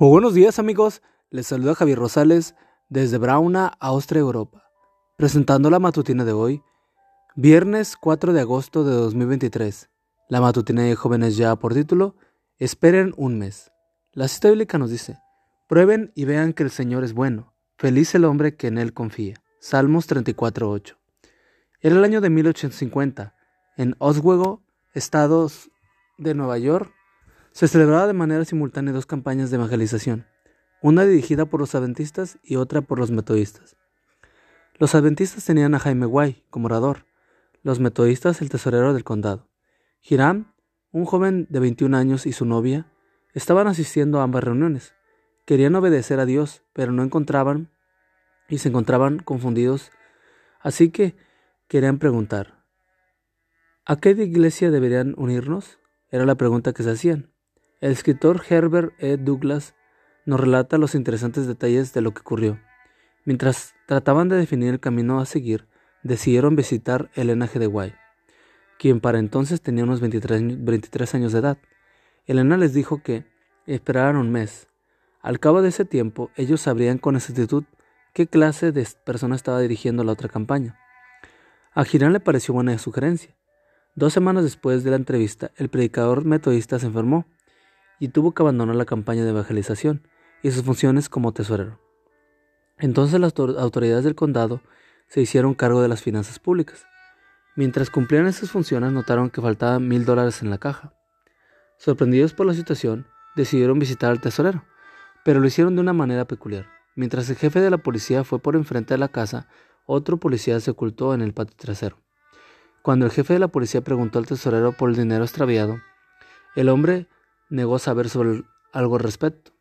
Muy buenos días amigos, les saluda Javier Rosales desde Brauna, Austria, Europa, presentando la matutina de hoy, viernes 4 de agosto de 2023. La matutina de jóvenes ya por título, esperen un mes. La cita bíblica nos dice, prueben y vean que el Señor es bueno, feliz el hombre que en él confía. Salmos 34.8. Era el año de 1850, en Oswego, estados de Nueva York, se celebraba de manera simultánea dos campañas de evangelización, una dirigida por los adventistas y otra por los metodistas. Los adventistas tenían a Jaime Guay como orador, los metodistas el tesorero del condado. Hiram, un joven de 21 años y su novia, estaban asistiendo a ambas reuniones. Querían obedecer a Dios, pero no encontraban y se encontraban confundidos, así que querían preguntar, ¿a qué iglesia deberían unirnos? Era la pregunta que se hacían. El escritor Herbert E. Douglas nos relata los interesantes detalles de lo que ocurrió. Mientras trataban de definir el camino a seguir, decidieron visitar el linaje de White, quien para entonces tenía unos 23, años de edad. Elena les dijo que esperaran un mes. Al cabo de ese tiempo, ellos sabrían con exactitud qué clase de persona estaba dirigiendo la otra campaña. A Girán le pareció buena sugerencia. Dos semanas después de la entrevista, el predicador metodista se enfermó y tuvo que abandonar la campaña de evangelización y sus funciones como tesorero. Entonces las autoridades del condado se hicieron cargo de las finanzas públicas. Mientras cumplían esas funciones notaron que faltaban mil dólares en la caja. Sorprendidos por la situación, decidieron visitar al tesorero, pero lo hicieron de una manera peculiar. Mientras el jefe de la policía fue por enfrente de la casa, otro policía se ocultó en el patio trasero. Cuando el jefe de la policía preguntó al tesorero por el dinero extraviado, el hombre negó saber sobre algo al respecto.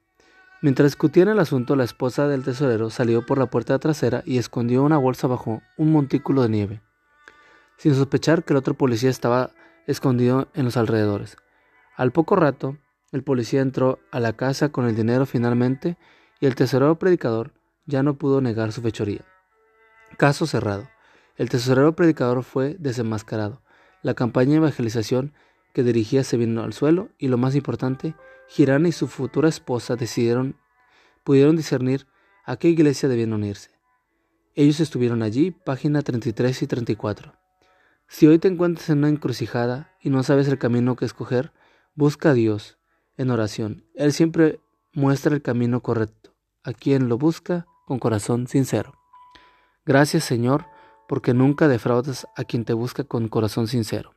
Mientras discutían el asunto, la esposa del tesorero salió por la puerta trasera y escondió una bolsa bajo un montículo de nieve, sin sospechar que el otro policía estaba escondido en los alrededores. Al poco rato, el policía entró a la casa con el dinero finalmente y el tesorero predicador ya no pudo negar su fechoría. Caso cerrado. El tesorero predicador fue desenmascarado. La campaña de evangelización que dirigía se vino al suelo y lo más importante, Girana y su futura esposa decidieron, pudieron discernir a qué iglesia debían unirse. Ellos estuvieron allí, página 33 y 34. Si hoy te encuentras en una encrucijada y no sabes el camino que escoger, busca a Dios en oración. Él siempre muestra el camino correcto a quien lo busca con corazón sincero. Gracias Señor, porque nunca defraudas a quien te busca con corazón sincero.